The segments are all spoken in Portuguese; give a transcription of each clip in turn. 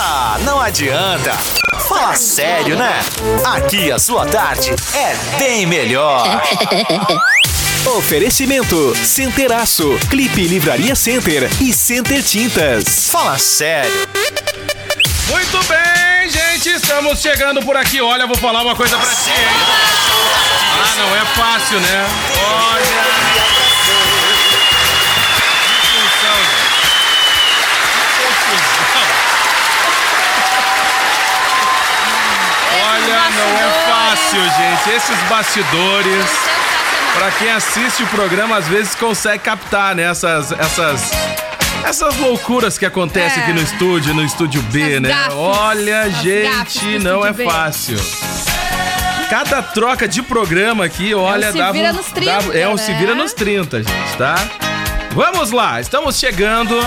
Ah, não adianta. Fala sério, né? Aqui a sua tarde é bem melhor. Oferecimento Centeraço, Clipe Livraria Center e Center Tintas. Fala sério. Muito bem, gente, estamos chegando por aqui. Olha, vou falar uma coisa pra ti. Ah, não é fácil, né? Olha. Olha, não é fácil, gente. Esses bastidores. Pra quem assiste o programa, às vezes consegue captar, né? Essas, essas, essas loucuras que acontecem É. aqui no estúdio, no estúdio B, né? gafes, Olha, gente, não é B. fácil. Cada troca de programa aqui, olha, É um se dava, vira nos 30, dava- É um se né? vira nos 30, gente, tá? Vamos lá, estamos chegando.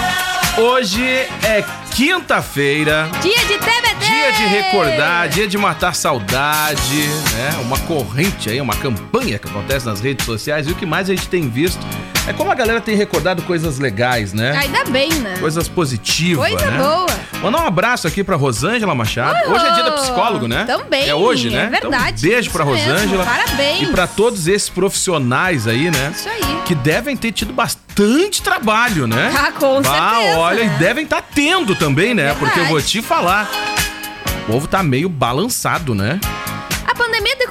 Hoje é quinta-feira. Dia de TBT! Dia de recordar, dia de matar saudade, né? Uma corrente aí, uma campanha que acontece nas redes sociais e o que mais a gente tem visto é como a galera tem recordado coisas legais, né? Ainda bem, né? Coisas positivas, Coisa né? boa. Mandar um abraço aqui pra Rosângela Machado. Uhul. Hoje é dia do psicólogo, né? Também, É hoje, é né? verdade. Então, um beijo pra Isso mesmo, Rosângela. parabéns. E pra todos esses profissionais aí, né? Isso aí. Que devem ter tido bastante trabalho, né? Ah, com Ah, certeza, olha, né? e devem estar tendo também, né? Porque eu vou Verdade. te falar. O povo tá meio balançado, né?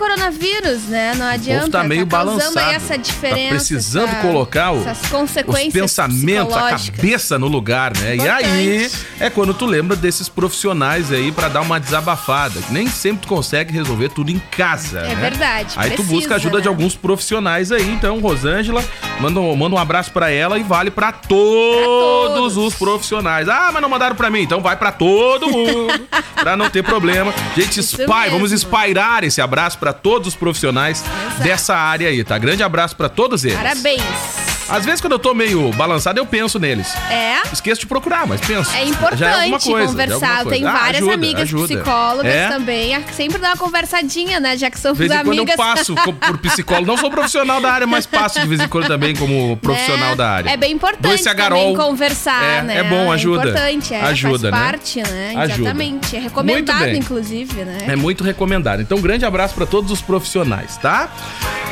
A coronavírus, né? Não O adianta. povo tá meio causando balançado. essa diferença. Tá precisando essa- colocar o, essas os consequências pensamentos, a cabeça no lugar, né? E aí Importante. é quando tu lembra desses profissionais aí pra dar uma desabafada. Nem sempre tu consegue resolver tudo em casa. É né? verdade, Aí tu precisa, busca ajuda né? de alguns profissionais aí. Então, Rosângela, manda, um- manda um abraço pra ela e vale pra todos, todos. os profissionais. Ah, mas não mandaram pra mim, então vai pra todo mundo. pra não ter problema. Gente, Isso spy, vamos espairar esse abraço pra todos os profissionais Exato. dessa área aí, tá? Grande abraço pra todos eles. Parabéns. Às vezes, quando eu tô meio balançado, eu penso neles. É. Esqueço de procurar, mas penso. É Já é importante coisa, já é conversar. Eu tenho Ah, várias ajuda, amigas ajuda. psicólogas É? também. Ah, Sempre dá uma conversadinha, né? Já que somos De vez em quando eu passo por psicólogo. Não sou profissional da área, mas passo de vez em quando também como profissional Né? da área. É bem importante também conversar, É, né? é bom, ajuda. É importante, é. Ajuda, né? faz parte, né? Ajuda. Exatamente. É recomendado, inclusive, né? É muito recomendado. Então, grande abraço pra todos os profissionais, tá?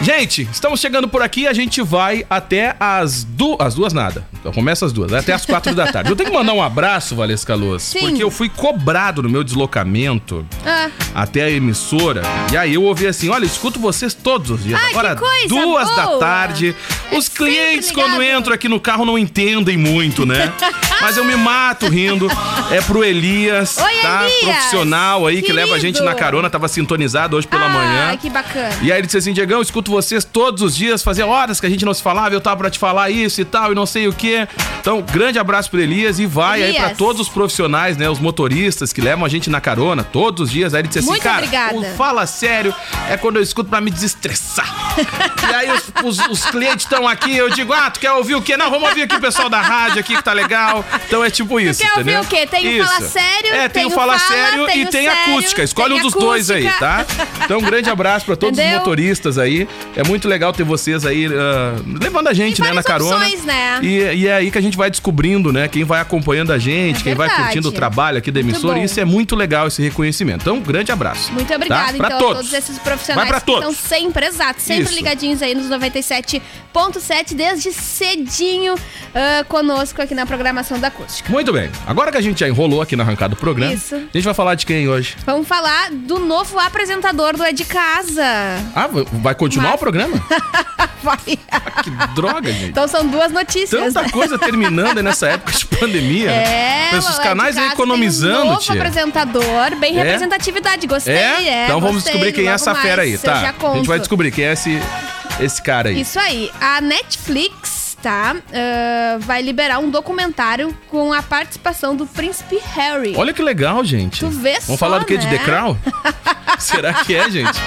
Gente, estamos chegando por aqui. A gente vai até as duas. As duas nada. Então começa as duas, até as quatro da tarde. Eu tenho que mandar um abraço, Valesca Luz, Sim. porque eu fui cobrado no meu deslocamento Ah, até a emissora. E aí eu ouvi assim: olha, escuto vocês todos os dias. Ai, Agora, duas da boa. tarde. É Os sempre clientes, quando entram aqui no carro, não entendem muito, né? Mas eu me mato rindo. É pro Elias, Oi, tá? Elias. Profissional aí que leva a gente Querido. na carona, tava sintonizado hoje pela ah, manhã. que bacana. E aí ele disse assim, Diegão, eu escuto vocês todos os dias, fazia horas que a gente não se falava, eu tava pra te falar isso e tal, e não sei o quê. Então, grande abraço pro Elias e vai aí pra Elias. todos os profissionais, né, os motoristas que levam a gente na carona todos os dias. Aí ele disse assim, Muito cara, obrigada. o fala sério é quando eu escuto pra me desestressar. e aí os, os- os clientes estão aqui, eu digo, ah, tu quer ouvir o quê? Não, vamos ouvir aqui o pessoal da rádio aqui que tá legal. Então é tipo isso, quer ouvir entendeu? o quê? Tem o Fala Sério, É, tem, o Fala Sério e tem Sério, acústica. Escolhe um dos dois aí, acústica. tá? Então, um grande abraço pra todos os Entendeu? motoristas aí. É muito legal ter vocês aí ah, levando a gente, né, na carona. opções, né? E, e é aí que a gente vai descobrindo, né, quem vai acompanhando a gente, É quem vai curtindo o trabalho aqui da emissora. isso é muito legal, esse reconhecimento. Então, um grande abraço. Muito obrigada, tá? Então, todos. a todos esses profissionais que estão todos. sempre, exato, sempre Isso. ligadinhos aí nos 97.7, desde cedinho ah, conosco aqui na programação da acústica. Muito bem. Agora que a gente já enrolou aqui na arrancada do programa, Isso. a gente vai falar de quem hoje? Vamos falar do novo apresentador do É de Casa. Ah, vai continuar Mas- o programa? Vai. Que droga, gente. Então são duas notícias. Tanta coisa terminando nessa época de pandemia. É, os o É de canais aí economizando, tem um novo tia. apresentador, bem É? representatividade, gostei. É? É, então vamos gostei, descobrir quem é essa mais, fera aí, tá? já A gente vai descobrir quem é esse, esse cara aí. Isso aí. A Netflix, tá? ah, vai liberar um documentário com a participação do príncipe Harry. Olha que legal, gente. Tu vê Vamos só, falar do que? De né? The Crown? Será que é, gente?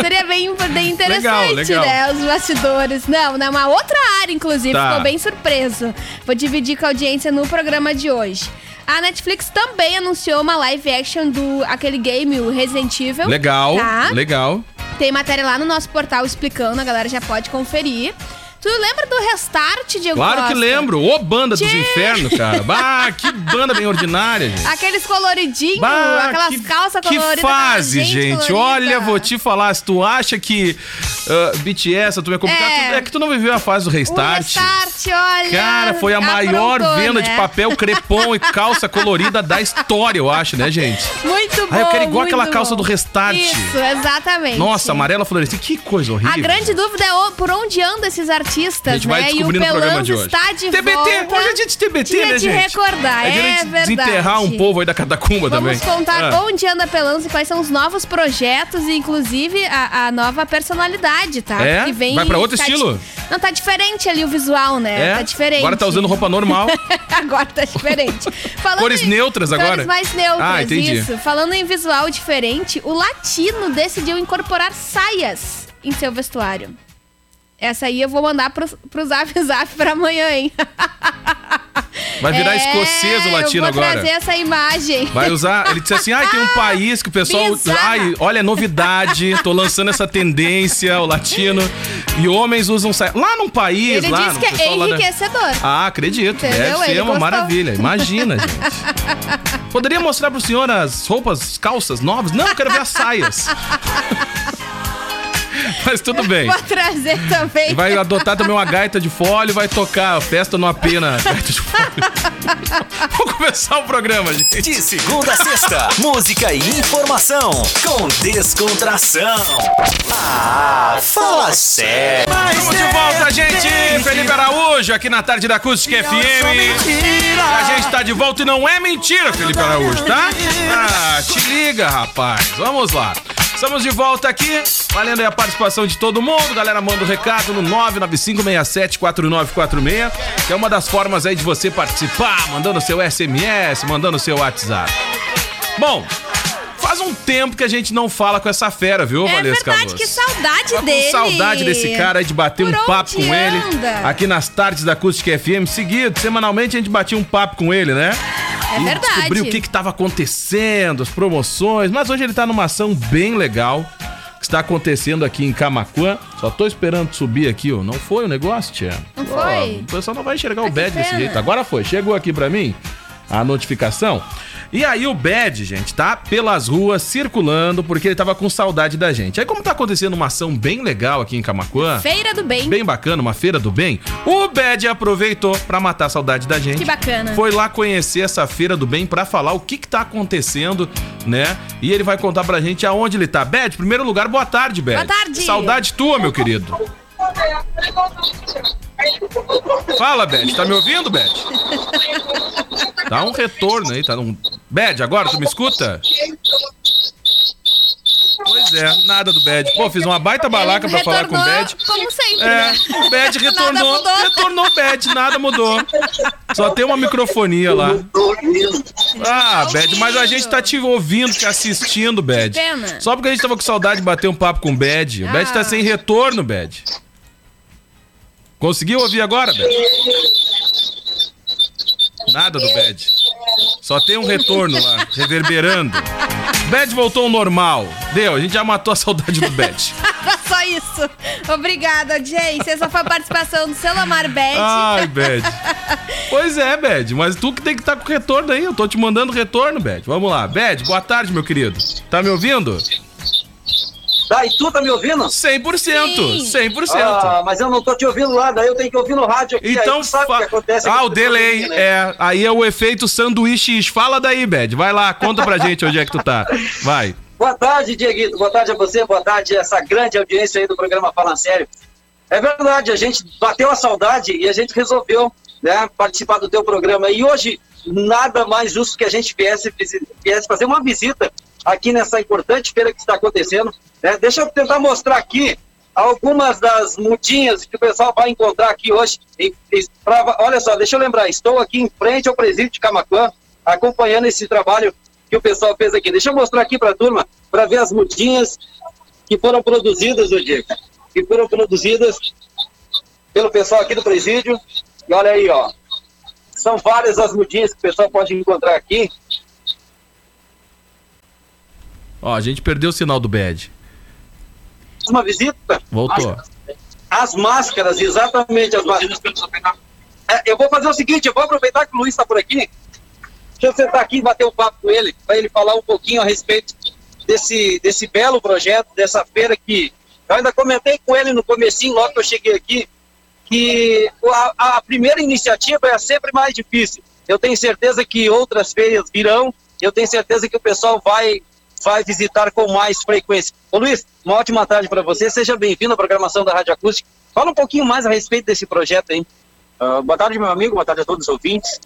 Seria bem, bem interessante, Legal, legal. né? Os bastidores. Não, não, uma outra área, inclusive. Tá. Ficou bem surpreso. Vou dividir com a audiência no programa de hoje. A Netflix também anunciou uma live action do aquele game, o Resident Evil. Legal, Tá? legal. Tem matéria lá no nosso portal explicando, a galera já pode conferir. Tu lembra do Restart, Diego Claro que Costa? lembro. Ô, banda dos infernos, cara. Bah, que banda bem ordinária, gente. Aqueles coloridinhos, Bah, aquelas que, calças que coloridas. fase, aquela gente. colorida. Olha, vou te falar, se tu acha que uh, BTS, tu é complicado, É. é que tu não viveu a fase do O restart. Restart, olha. Cara, foi a maior venda né? de papel crepom e calça colorida da história, eu acho, né, gente? Muito bom. Ah, eu quero igual aquela calça bom. do Restart. Isso, exatamente. Nossa, amarela florescente, que coisa horrível. A grande dúvida é por onde andam esses artistas, A gente né? vai e o Pelanza de hoje. está de TBT, volta. hoje é dia de TBT, Dia né, de gente? recordar, É é de verdade. desenterrar um povo aí da catacumba Vamos também. contar Ah. onde anda Pelanza e quais são os novos projetos e, inclusive, a, a nova personalidade, tá? É? Que vem, Vai pra outro tá estilo? di- Não, tá diferente ali o visual, né? É? Tá diferente. Agora tá usando roupa normal. agora tá diferente. Falando Cores em- neutras agora? Cores mais neutras, Ah, entendi. isso. Falando em visual diferente, o Latino decidiu incorporar saias em seu vestuário. Essa aí eu vou mandar pro, pro Zap Zap pra amanhã, hein? Vai virar É, escocês o latino agora. trazer essa imagem. Vai usar. Ele disse assim: ai, tem um país que o pessoal. Bizarra. Ai, olha, novidade, tô lançando essa tendência, o latino. E homens usam saia. Lá num país, Ele lá. disse que é pessoal lá enriquecedor. Ah, acredito. Entendeu? Deve ser Ele uma gostou. maravilha. Imagina, gente. Poderia mostrar pro senhor as roupas, calças novas? Não, eu quero ver as saias. Mas tudo bem. Vou trazer também. E vai adotar também uma gaita de folha e vai tocar festa no AP na gaita de folha. Vamos começar o programa, gente. De segunda a sexta, música e informação com descontração. Ah, fala sério. Estamos de volta, gente! Felipe Araújo, aqui na tarde da Acústica FM. A gente tá de volta e não é mentira, Felipe Araújo, tá? Ah, te liga, rapaz. Vamos lá. Estamos de volta aqui, valendo a participação de todo mundo. Galera, manda o recado no 995674946, que é uma das formas aí de você participar, mandando seu SMS, mandando seu WhatsApp. Bom, faz um tempo que a gente não fala com essa fera, viu, É Valesca verdade, Luz? que saudade Tava dele. com saudade desse cara aí de bater Por um papo com ele anda? aqui nas tardes da Acústica FM. Seguido, semanalmente a gente batia um papo com ele, né? É e verdade. descobriu o que que tava acontecendo, as promoções. Mas hoje ele tá numa ação bem legal que está acontecendo aqui em Camacuã. Só tô esperando subir aqui, ó. Não foi o negócio, tia? Não foi? Ó, o pessoal não vai enxergar o Ah, badge desse jeito. Agora foi. Chegou aqui pra mim a notificação. E aí o Bad, gente, tá pelas ruas circulando porque ele tava com saudade da gente. Aí como tá acontecendo uma ação bem legal aqui em Camacuã, Feira do Bem. bem bacana, uma feira do bem, o Bad aproveitou pra matar a saudade da gente. Que bacana. Foi lá conhecer essa feira do bem pra falar o que que tá acontecendo, né? E ele vai contar pra gente aonde ele tá. Bad, em primeiro lugar, boa tarde, Bad. Boa tarde. Saudade tua, meu querido. Fala, Bad. Tá me ouvindo, Bad? Dá um retorno aí, tá num... Bad, agora tu me escuta? Pois é, nada do Bad. Pô, fiz uma baita balaca pra falar com o Bad. Como sempre, É, né? o Bad retornou, Nada mudou. retornou Bad, nada mudou. Só tem uma microfonia lá. Ah, Bad, mas a gente tá te ouvindo, te assistindo, Bad. Só porque a gente tava com saudade de bater um papo com o Bad. O Bad Ah. tá sem retorno, Bad. Conseguiu ouvir agora, Bad? Nada do Bad. Só tem um retorno lá, reverberando. Bad voltou ao normal. Deu, a gente já matou a saudade do Bad. Só isso. Obrigada, audiência. Essa foi a participação do Selomar Bet. Ai, Bad. Pois é, Bad, mas tu que tem que estar com retorno aí. Eu tô te mandando retorno, Bad. Vamos lá. Bad, boa tarde, meu querido. Tá me ouvindo? Tá, e tu tá me ouvindo? 100%. Sim. 100%. Ah, mas eu não tô te ouvindo lá, daí eu tenho que ouvir no rádio aqui. Então, sabe o fa- que acontece ah, o delay, né? é, aí é o efeito sanduíche. Fala daí, Bad. Vai lá, conta pra gente onde é que tu tá. Vai. Boa tarde, Dieguito. Boa tarde a você, boa tarde a essa grande audiência aí do programa Fala Sério. É verdade, a gente bateu a saudade e a gente resolveu né, participar do teu programa. E hoje, nada mais justo que a gente viesse, viesse fazer uma visita aqui nessa importante feira que está acontecendo. né? Deixa eu tentar mostrar aqui algumas das mudinhas que o pessoal vai encontrar aqui hoje. E- e pra- olha só, deixa eu lembrar, estou aqui em frente ao presídio de Camacuã, acompanhando esse trabalho que o pessoal fez aqui. Deixa eu mostrar aqui para a turma, para ver as mudinhas que foram produzidas, ô Diego, que foram produzidas pelo pessoal aqui do presídio. E olha aí, ó. São várias as mudinhas que o pessoal pode encontrar aqui. Ó, a gente perdeu o sinal do Bad. Uma visita Voltou. à as máscaras, exatamente as máscaras. É, eu vou fazer o seguinte, eu vou aproveitar que o Luiz está por aqui. Deixa eu sentar aqui e bater um papo com ele, para ele falar um pouquinho a respeito desse, desse belo projeto, dessa feira que eu ainda comentei com ele no comecinho, logo que eu cheguei aqui, que a, a primeira iniciativa é sempre mais difícil. Eu tenho certeza que outras feiras virão, eu tenho certeza que o pessoal vai vai visitar com mais frequência. Ô Luiz, uma ótima tarde para você, seja bem-vindo à programação da Rádio Acústica. Fala um pouquinho mais a respeito desse projeto aí. Uh, boa tarde, meu amigo, boa tarde a todos os ouvintes.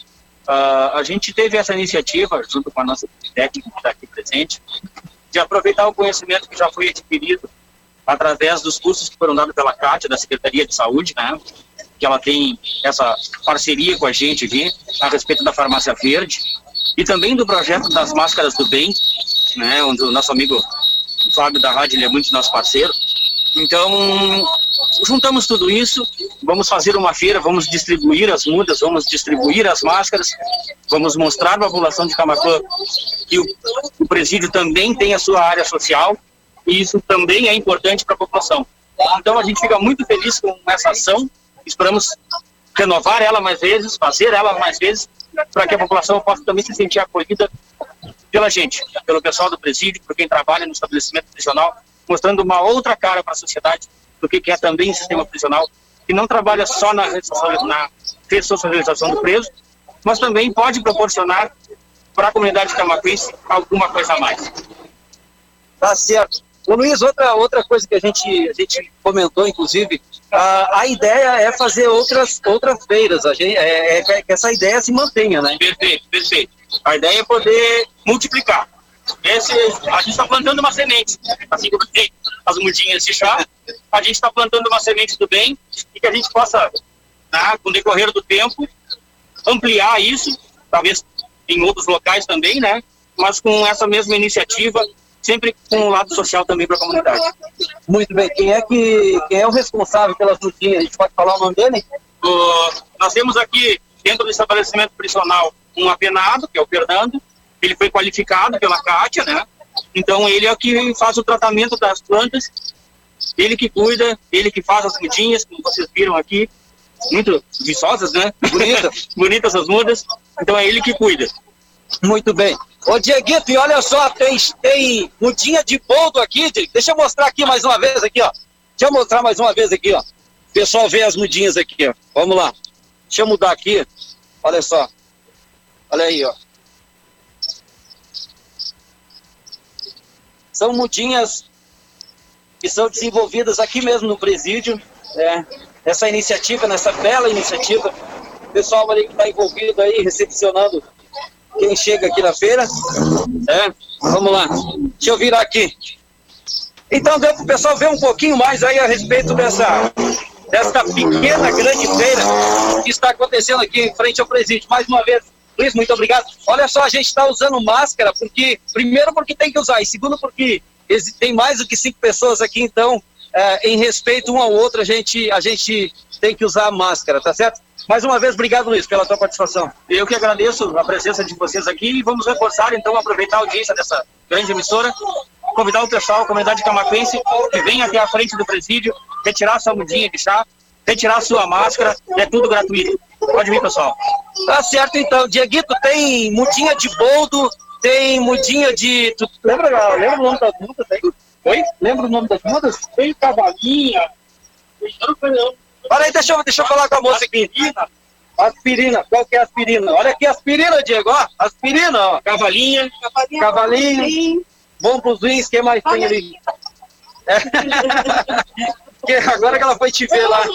Uh, a gente teve essa iniciativa, junto com a nossa técnica que está aqui presente, de aproveitar o conhecimento que já foi adquirido através dos cursos que foram dados pela CAT, da Secretaria de Saúde, né, que ela tem essa parceria com a gente aqui a respeito da farmácia verde e também do projeto das máscaras do bem, né, o nosso amigo Fábio da Rádio ele é muito nosso parceiro. Então, juntamos tudo isso, vamos fazer uma feira, vamos distribuir as mudas, vamos distribuir as máscaras, vamos mostrar para a população de Camacuã que o, o presídio também tem a sua área social e isso também é importante para a população. Então a gente fica muito feliz com essa ação, esperamos renovar ela mais vezes, fazer ela mais vezes, para que a população possa também se sentir acolhida pela gente, pelo pessoal do presídio, por quem trabalha no estabelecimento prisional, mostrando uma outra cara para a sociedade do que é também o sistema prisional, que não trabalha só na, na ressocialização do preso, mas também pode proporcionar para a comunidade camacuense alguma coisa a mais. Tá certo. Ô Luiz, outra, outra coisa que a gente, a gente comentou, inclusive, a, a ideia é fazer outras, outras feiras, a gente, é, é que essa ideia se mantenha, né? Perfeito, perfeito. A ideia é poder multiplicar. Esse, a gente está plantando uma semente, assim como tem as mudinhas de chá, a gente está plantando uma semente do bem e que a gente possa, né, com o decorrer do tempo, ampliar isso, talvez em outros locais também, né? Mas com essa mesma iniciativa sempre com um lado social também para a comunidade. Muito bem. Quem é que quem é o responsável pelas lutinhas? A gente pode falar o nome dele? Uh, nós temos aqui dentro do estabelecimento prisional um apenado, que é o Fernando. Ele foi qualificado pela Kátia, né? Então ele é o que faz o tratamento das plantas, ele que cuida, ele que faz as mudinhas, como vocês viram aqui, muito viçosas, né? Bonitas, bonitas as mudas. Então é ele que cuida. Muito bem. Ô, Dieguito, e olha só, tem, tem mudinha de boldo aqui, deixa eu mostrar aqui mais uma vez aqui, ó. Deixa eu mostrar mais uma vez aqui, ó. O pessoal vê as mudinhas aqui, ó. Vamos lá. Deixa eu mudar aqui. Olha só. Olha aí, ó. São mudinhas que são desenvolvidas aqui mesmo no presídio. É, essa iniciativa, nessa bela iniciativa. O pessoal ali que está envolvido aí, recepcionando quem chega aqui na feira. É, vamos lá. Deixa eu virar aqui. Então deu para o pessoal ver um pouquinho mais aí a respeito dessa, dessa pequena, grande feira que está acontecendo aqui em frente ao presídio. Mais uma vez, Luiz, muito obrigado. Olha só, a gente está usando máscara, porque primeiro porque tem que usar, e segundo porque tem mais do que cinco pessoas aqui, então, é, em respeito um ao outro, a gente, a gente tem que usar máscara, tá certo? Mais uma vez, obrigado, Luiz, pela tua participação. Eu que agradeço a presença de vocês aqui e vamos reforçar, então, aproveitar a audiência dessa grande emissora, convidar o pessoal, a comunidade camacuense, que venha até a frente do presídio, retirar sua mudinha de chá, retirar sua máscara, é tudo gratuito. Pode vir, pessoal. Tá certo, então. Dieguito, tem mudinha de boldo, tem mudinha de... Tu lembra, lembra o nome das mudas aí? Oi? Lembra o nome das mudas? Tem cavalinha. Para aí, deixa eu, deixa eu falar com a moça aqui. Aspirina, qual que é a aspirina? Olha aqui a aspirina, Diego, ó. Aspirina, ó. Cavalinha. Cavalinha. Cavalinho. Bom pros rins, o que mais tem ali? É. agora que ela foi te ver lá.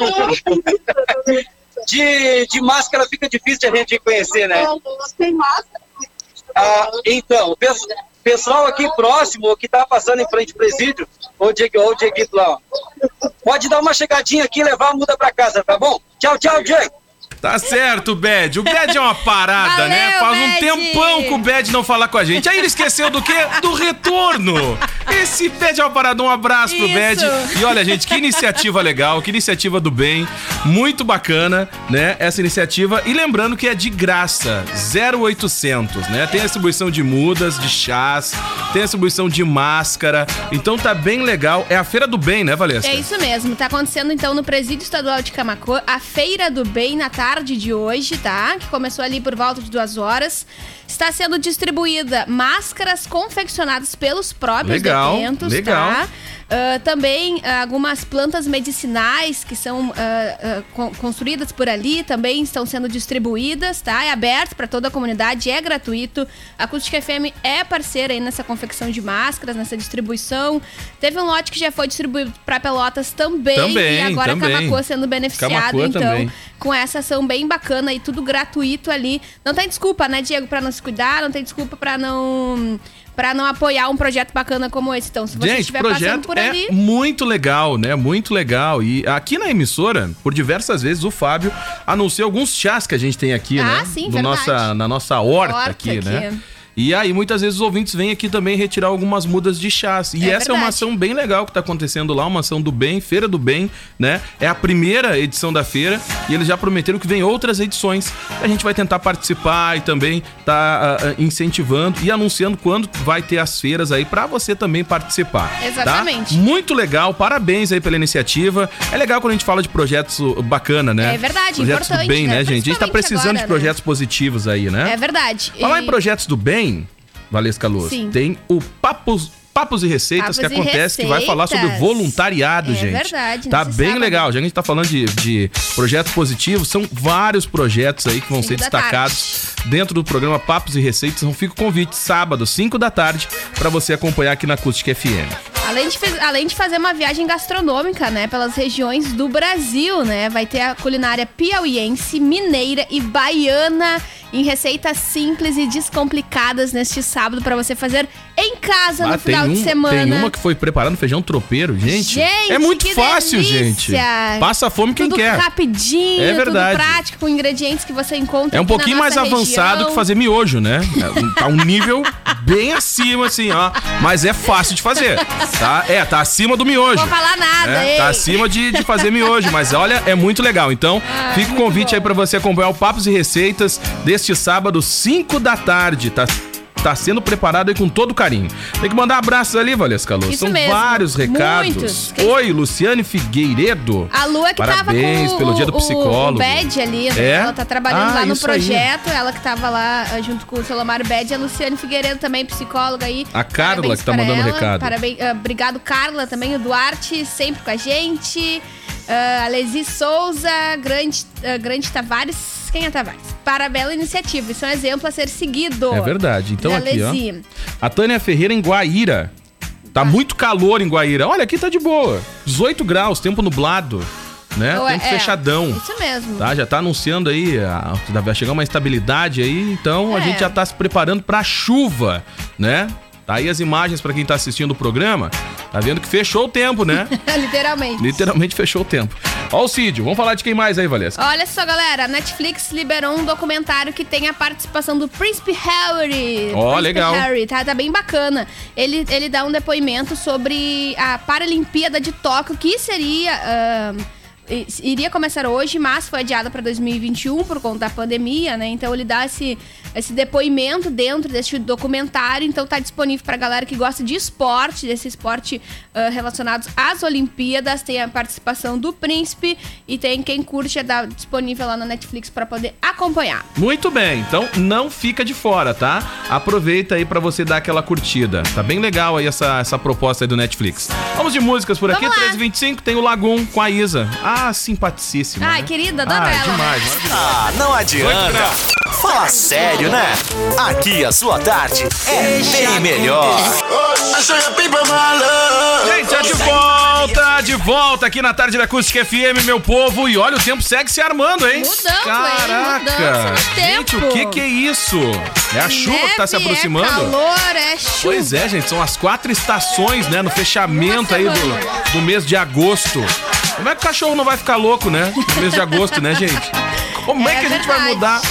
De, de máscara fica difícil a gente conhecer, né? Tem máscara. Ah, então, o pessoal aqui próximo, que tá passando em frente ao presídio, ou o Dieguito lá, ó. Pode dar uma chegadinha aqui e levar a muda para casa, tá bom? Tchau, tchau, Diego. Tá certo, Bad. O Bad é uma parada, Valeu, né? Faz um Bad. tempão que o Bad não fala com a gente. Aí ele esqueceu do quê? Do retorno. Esse Bad é uma parada. Um abraço pro Isso. Bad. E olha, gente, que iniciativa legal, que iniciativa do bem. Muito bacana, né? Essa iniciativa. E lembrando que é de graça. 0800, né? Tem distribuição de mudas, de chás, tem distribuição de máscara. Então tá bem legal. É a Feira do Bem, né, Valesca? É isso mesmo. Tá acontecendo então no Presídio Estadual de Camacô a Feira do Bem na tarde de hoje, tá? Que começou ali por volta de duas horas. Está sendo distribuída máscaras confeccionadas pelos próprios Legal, detentos, legal. tá? Ah, também ah, algumas plantas medicinais que são ah, ah, con- construídas por ali também estão sendo distribuídas, tá? É aberto para toda a comunidade, é gratuito. A Acústica FM é parceira aí nessa confecção de máscaras, nessa distribuição. Teve um lote que já foi distribuído para Pelotas também, Também, e agora também. Camacuã sendo beneficiado, Camacuã então, também. Com essa ação bem bacana e tudo gratuito ali. Não tem desculpa, né, Diego, para não se cuidar, não tem desculpa para não para não apoiar um projeto bacana como esse. Então, se você Gente, estiver passando projeto por é ali, muito legal, né? Muito legal. E aqui na emissora, por diversas vezes, o Fábio anunciou alguns chás que a gente tem aqui, Ah, né? sim, No verdade. nossa, na nossa horta, Horta aqui, aqui. né? E aí, muitas vezes, os ouvintes vêm aqui também retirar algumas mudas de chás. E É essa é uma verdade. ação bem legal que tá acontecendo lá, uma ação do bem, Feira do Bem, né? É a primeira edição da feira e eles já prometeram que vem outras edições. A gente vai tentar participar e também tá ah, incentivando e anunciando quando vai ter as feiras aí pra você também participar. tá? Exatamente. Muito legal, parabéns aí pela iniciativa. É legal quando a gente fala de projetos uh, bacana, né? É verdade, projetos do importante, bem, né? né, gente? A gente tá precisando agora, de projetos positivos aí, né? é verdade. Falar E- em projetos do bem, Valesca Luz, Sim. tem o Papos, Papos e Receitas Papos que acontece, que vai falar sobre Receitas. voluntariado, É gente. verdade, Tá bem sábado. legal. Já que a gente tá falando de, de projetos positivos, são vários projetos aí que vão Cinco ser destacados dentro do programa Papos e Receitas. Então fica o convite, sábado, 5 da tarde, pra você acompanhar aqui na Acústica FM. Além de, além de fazer uma viagem gastronômica, né, pelas regiões do Brasil, né, vai ter a culinária piauiense, mineira e baiana em receitas simples e descomplicadas neste sábado pra você fazer em casa Ah, no final de semana. tem uma que foi preparando feijão tropeiro, gente. Gente, é muito fácil, delícia! gente. Passa fome quem tudo quer. rapidinho, É verdade. tudo prático, com ingredientes que você encontra É um pouquinho mais nossa avançado região. que fazer miojo, né? É um- Tá um nível bem acima, assim, ó. Mas é fácil de fazer, tá? É, tá acima do miojo. Vou falar nada, É, hein? tá acima de, de fazer miojo, mas olha, é muito legal. Então, fica o convite aí pra você acompanhar o Papos e Receitas deste sábado, 5 da tarde, tá? Tá sendo preparado aí com todo carinho. Tem que mandar abraços ali, Valesca Luz. São mesmo, vários recados. muitos. Oi, Luciane Figueiredo. A Lua que Parabéns tava com pelo o, dia do psicólogo. O Bad ali, né? É? Ela tá trabalhando Ah, lá no isso aí. projeto. Ela que tava lá ah, junto com o Solomar Bad. A Luciane Figueiredo também, psicóloga aí. A Carla Parabéns que tá mandando ela. recado. Parabéns, ah, obrigado, Carla, também. O Duarte, sempre com a gente. Ah, a Lesi Souza, Grande, ah, Grande Tavares. Quem é Tavares? Parabéns pela iniciativa. Isso é um exemplo a ser seguido. É verdade. Então aqui, ó. A Tânia Ferreira em Guaíra. Tá muito calor em Guaíra. Olha, aqui tá de boa. 18 graus, tempo nublado, né? Ou tempo é, fechadão. Isso mesmo. Tá, já tá anunciando aí, a- vai chegar uma estabilidade aí, então a É. gente já tá se preparando pra chuva, né? Tá aí as imagens pra quem tá assistindo o programa. Tá vendo que fechou o tempo, né? Literalmente. Literalmente fechou o tempo. Ó o Cídio, vamos falar de quem mais aí, Valesca? Olha só, galera, a Netflix liberou um documentário que tem a participação do Príncipe Harry. Ó, Príncipe legal. Harry, tá, tá bem bacana. Ele, ele dá um depoimento sobre a Paralimpíada de Tóquio, que seria. i- iria começar hoje, mas foi adiada para 2021 por conta da pandemia, né? Então ele dá esse, esse depoimento dentro desse documentário. Então tá disponível pra galera que gosta de esporte, desse esporte ah, relacionado às Olimpíadas. Tem a participação do príncipe e tem quem curte, é da- disponível lá na Netflix pra poder acompanhar. Muito bem, então não fica de fora, tá? Aproveita aí pra você dar aquela curtida. Tá bem legal aí essa, essa proposta aí do Netflix. Vamos de músicas por aqui, Vamos lá. 1325, tem o Lagum com a Isa. Ah, simpaticíssima. Ai, né? querida, adoro ah, ela. demais. Ah, não adianta. Fala sério, né? Aqui a sua tarde é bem melhor. Gente, é de volta, de volta aqui na tarde da Acústica FM, meu povo. E olha, o tempo segue se armando, hein? Hein? Caraca! Mudança no Gente, o que que é isso? É a chuva que tá se Neve, aproximando? É calor, é chuva. Pois é, gente, são as quatro estações, né? No fechamento aí do, do mês de agosto. Como é que o cachorro não vai ficar louco, né? No mês de agosto, né, gente? Como é, É que a gente vai verdade. mudar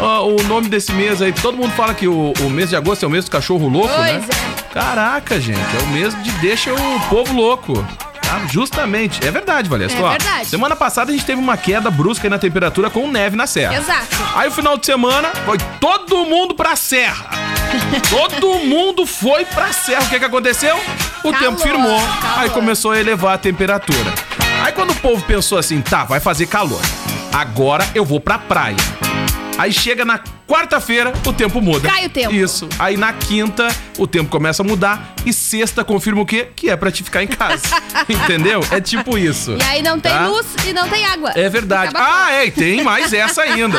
ah, o nome desse mês aí? Todo mundo fala que o, o mês de agosto é o mês do cachorro louco, né? Pois é. Caraca, gente, é o mês de deixa o povo louco. tá? Justamente. É verdade, Valesca. É Ó, verdade. Semana passada a gente teve uma queda brusca aí na temperatura com neve na serra. Exato. Aí o final de semana foi todo mundo pra serra. todo mundo foi pra serra. O que que aconteceu? O Calor, tempo firmou. calor. Aí começou a elevar a temperatura. Povo pensou assim, tá, vai fazer calor. Agora eu vou pra praia. Aí chega na quarta-feira, o tempo muda. Cai o tempo. Isso. Aí na quinta, o tempo começa a mudar. E sexta confirma o quê? Que é pra te ficar em casa. Entendeu? É tipo isso. E aí não tem tá? luz e não tem água. É verdade. Ah, é, e tem mais essa ainda.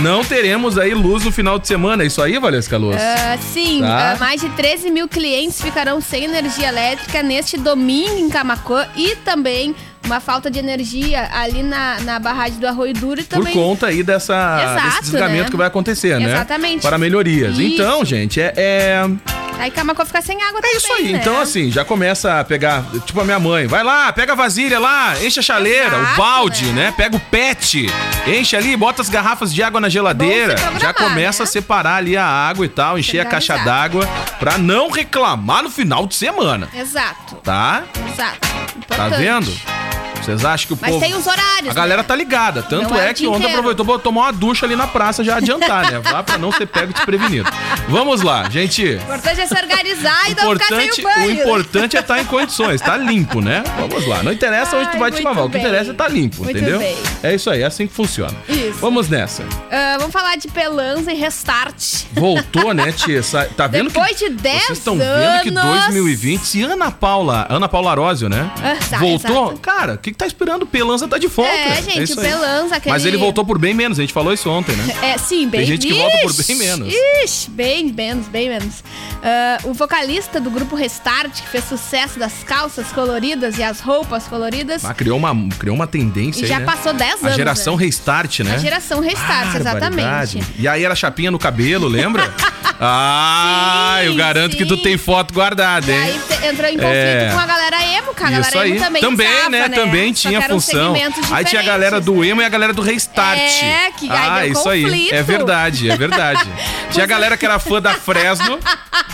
Não teremos aí luz no final de semana. É isso aí, Valesca Luz? Ah, sim, Tá. ah, mais de 13 mil clientes ficarão sem energia elétrica neste domingo em Camacuã e também uma falta de energia ali na, na barragem do Arroio Duro e Por também. conta aí dessa, Exato, desse desligamento né? que vai acontecer, né? Exatamente. Para melhorias. Isso. Então, gente, é, é, Aí Camacuã fica sem água é também. isso aí. né? Então, assim, já começa a pegar, tipo a minha mãe, vai lá, pega a vasilha lá, enche a chaleira, o Exato, balde, né? né? Pega o pet, enche ali, bota as garrafas de água na geladeira. Já começa né? a separar ali a água e tal, encher a caixa d'água pra não reclamar no final de semana, Exato, tá? exato. Tá Importante. vendo? Vocês acham que o Mas povo. tem os horários. A galera né? tá ligada. Tanto Não é é, o que ontem inteiro. aproveitou pra tomar uma ducha ali na praça já adiantar, né? Vá pra não ser pego desprevenido. Vamos lá, gente. O importante é se organizar e não ficar sem o banho. o importante é estar em condições, tá limpo, né? Vamos lá. Não interessa onde tu Ai, vai te lavar. O que interessa é estar limpo, Muito entendeu? bem. É isso aí, é assim que funciona. Isso. Vamos nessa. Ah, vamos falar de Pelanza e Restart. Voltou, né, tia? Tá vendo Depois que de 10 Vocês estão vendo que anos. 2020, se Ana Paula, Ana Paula Arósio, né? Ah, voltou, exato. cara, o que, que tá esperando? O Pelanza tá de volta. É, gente, isso o. Pelanza, aquele... Mas ele voltou por bem menos, a gente falou isso ontem, né? É, sim, bem Tem gente que volta por Ixi, bem menos. Ixi, bem menos, bem menos. Ah, o vocalista do grupo Restart, que fez sucesso das calças coloridas e as roupas coloridas, Ah, criou uma, criou uma tendência e aí, já né? passou 10 anos. A geração né? Restart, né? A geração Restart, exatamente. E aí era chapinha no cabelo, lembra? ah, Sim, eu garanto que tu sim. tem foto guardada, E hein? aí entrou em conflito É. com a galera emo, que a Isso galera aí. emo também também usava, né? Também Só tinha função. Aí tinha a galera do né? emo e a galera do Restart. É, que aí ah, isso aí. conflito. É verdade, é verdade. tinha a galera que era fã da Fresno,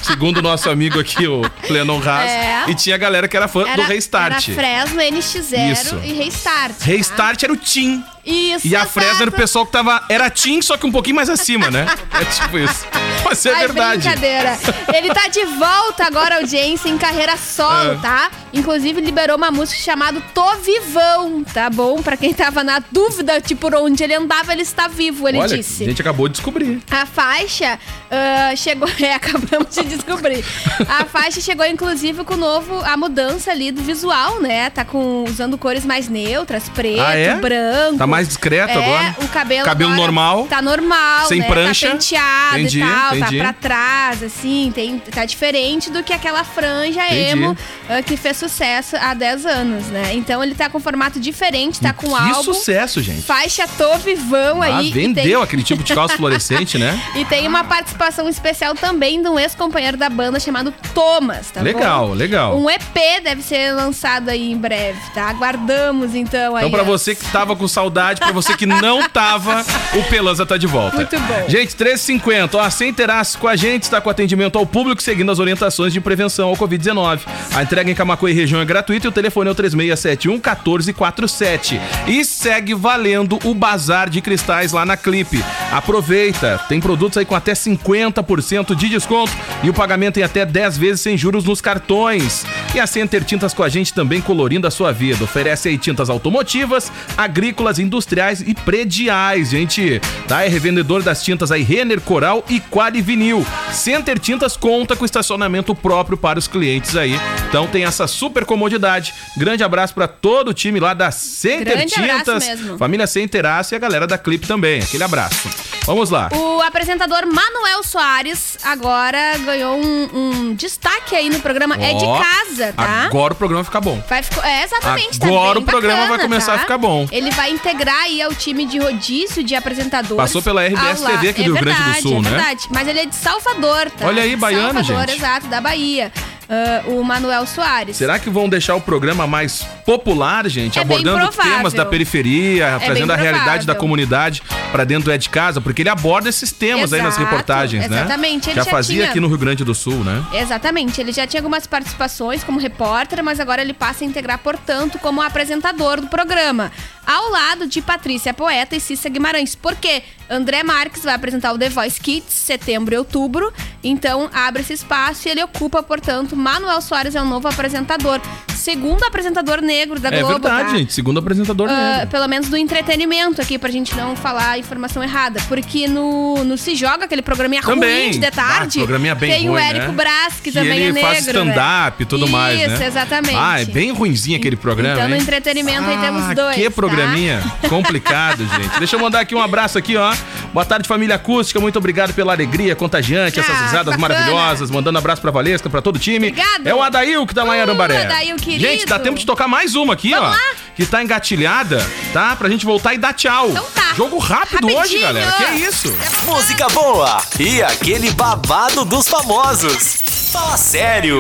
segundo o nosso amigo aqui, o Clenon Haas. É. E tinha a galera que era fã do Restart. Era Fresno, NX0 Isso. e Restart. tá? Restart era o Tim. Isso, E a exato. Fresno era o pessoal que tava. Era Tim, só que um pouquinho mais acima, né? É tipo isso. Mas é Ai, verdade. brincadeira. Ele tá de volta agora, audiência, em carreira solo, É. tá? Inclusive, liberou uma música chamada Tô Vivão, tá bom? Pra quem tava na dúvida, tipo, por onde ele andava, ele está vivo, ele Olha, disse. a gente acabou de descobrir. A faixa ah, chegou. É, acabamos de descobrir. A faixa chegou, inclusive, com o novo. A mudança ali do visual, né? Tá com, usando cores mais neutras, preto, Ah, é? branco. Tá mais discreto é, agora? O cabelo. Cabelo normal. Tá normal. Sem né? prancha. Tá penteado Entendi, e tal. entendi. Tá pra trás, assim. Tem, tá diferente do que aquela franja Entendi. emo ah, que fez sucesso há 10 anos, né? Então ele tá com formato diferente, tá com que álbum. sucesso, gente. Faixa Tô Vivão Ah, aí. e tem- vendeu aquele tipo de calça fluorescente, né? e tem uma participação especial também de um ex-companheiro da banda chamado Thomas, tá legal, bom? legal. Um EP deve ser lançado aí em breve, tá? Aguardamos então aí. Então, pra você que tava com saudade, pra você que não tava, o Pelanza tá de volta. Muito bom. Gente, 13h50, ó, sem com a gente, está com atendimento ao público, seguindo as orientações de prevenção ao Covid-19. A entrega em Camacuã e região é gratuita e o telefone é o 3671 1447. E segue valendo o bazar de cristais lá na Clipe. Aproveita, tem produtos aí com até 50% de desconto e o pagamento em até 10 vezes sem juros nos cartões. E a Center Tintas com a gente também colorindo a sua vida. Oferece aí tintas automotivas, agrícolas, industriais e prediais, gente. Tá? É revendedor das tintas aí Renner, Coral e Quali Vinil. Center Tintas conta com estacionamento próprio para os clientes aí. Então tem essa super comodidade. Grande abraço para todo o time lá da Center Grande Tintas. mesmo. Família Centeraço e a galera da Clipe também. Aquele abraço. Vamos lá. O apresentador Manuel Soares agora ganhou um, um destaque aí no programa É de Casa, tá? Agora o programa fica bom. Vai é, exatamente. tá Agora bem o programa bacana, vai começar tá? a ficar bom. Ele vai integrar aí ao time de rodízio de apresentadores. Passou pela RBS TV aqui é do Rio Grande do verdade, Sul, é né? verdade. Mas ele é de Salvador, tá? Olha aí, baiano, Salvador, gente. exato, da Bahia. Ah, o Manuel Soares. Será que vão deixar o programa mais popular, gente, É abordando temas da periferia, bem trazendo a realidade da comunidade pra dentro É de Casa, porque ele aborda esses temas aí nas Exato, reportagens, né? exatamente, Já já fazia tinha- aqui no Rio Grande do Sul, né? Exatamente, ele já tinha algumas participações como repórter, mas agora ele passa a integrar, portanto, como apresentador do programa, ao lado de Patrícia Poeta e Cissa Guimarães. Porque André Marques vai apresentar o The Voice Kids, setembro e outubro, então abre esse espaço e ele ocupa, portanto, Manuel Soares é o novo apresentador, segundo apresentador negro da É Globo. verdade, tá? gente. Segundo apresentador Ah, negro. pelo menos do entretenimento aqui, pra gente não falar informação errada. Porque no, no Se Joga, aquele programinha Também. ruim de de tarde, Ah, programinha bem tem o ruim, Érico né? Brás, que, Que também ele é faz negro. stand-up e tudo Isso, mais, né? exatamente. Ah, é bem ruinzinho aquele programa, Então, no hein? entretenimento aí temos Ah, dois. Que tá? programinha complicado, gente. Deixa eu mandar aqui um abraço aqui, ó. Boa tarde, família acústica. Muito obrigado pela alegria contagiante, essas Ah, risadas bacana. maravilhosas. Mandando abraço pra Valesca, pra todo o time. Obrigado. É o Adail que tá lá em Uh, Arambaré. Adail, querido. Gente, dá tempo de tocar mais uma aqui, Vamos ó. lá. Que tá engatilhada, tá? Pra gente voltar e dar tchau. Então tá. Jogo rápido hoje, Rapidinho. galera. Que isso? Música boa e aquele babado dos famosos. Fala sério.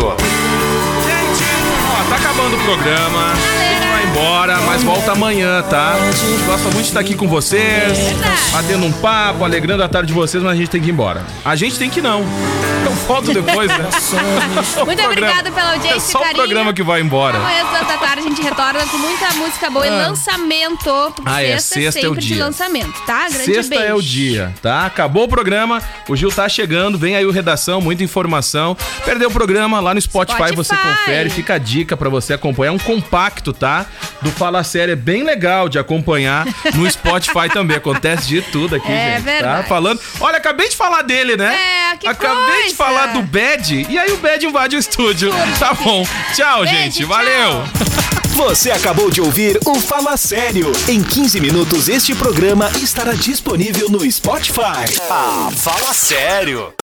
Gente, ó, tá acabando o programa. A gente vai embora, mas volta amanhã, tá? A gente gosta muito de estar aqui com vocês, batendo um papo, alegrando a tarde de vocês, mas a gente tem que ir embora. A gente tem que não. Volto depois, né? Muito obrigada pela audiência É só e o carinho. programa que vai embora. Amanhã às da tarde a gente retorna com muita música boa e Ah. lançamento. Ah, é, sexta, sexta é o sempre de dia. lançamento, tá? Grande Sexta beijo. é o dia, tá? Acabou o programa, o Gil tá chegando, vem aí o Redação, muita informação. Perdeu o programa lá no Spotify, Spotify. você confere, fica a dica pra você acompanhar. Um compacto, tá? Do Fala Sério, é bem legal de acompanhar no Spotify também. Acontece de tudo aqui, É gente. Tá verdade. falando. Olha, acabei de falar dele, né? É, que Acabei coisa. de falar do Bad e aí o Bad invade o estúdio. Tá bom. Tchau, Beijo, gente. tchau. Valeu. Você acabou de ouvir o Fala Sério. Em 15 minutos este programa estará disponível no Spotify. Ah, fala sério.